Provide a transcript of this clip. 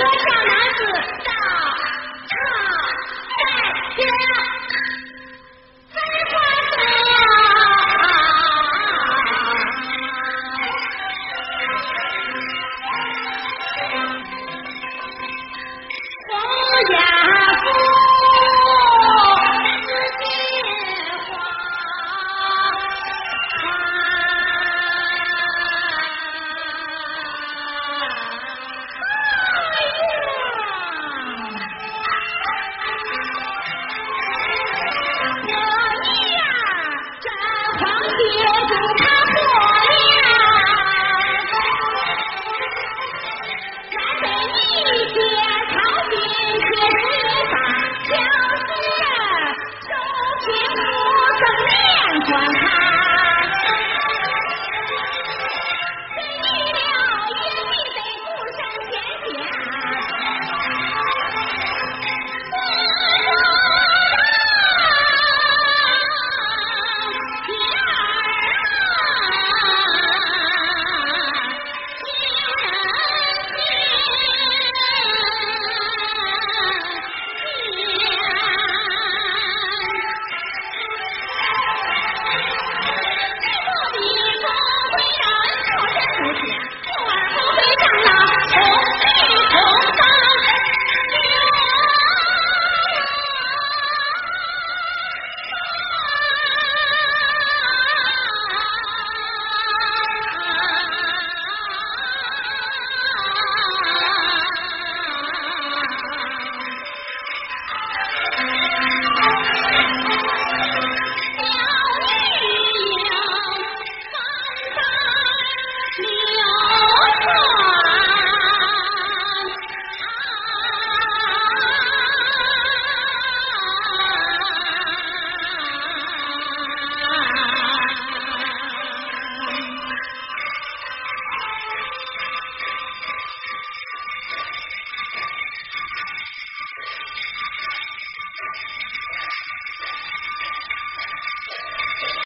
多少男子大唱《在天飞花呀》。Thank you.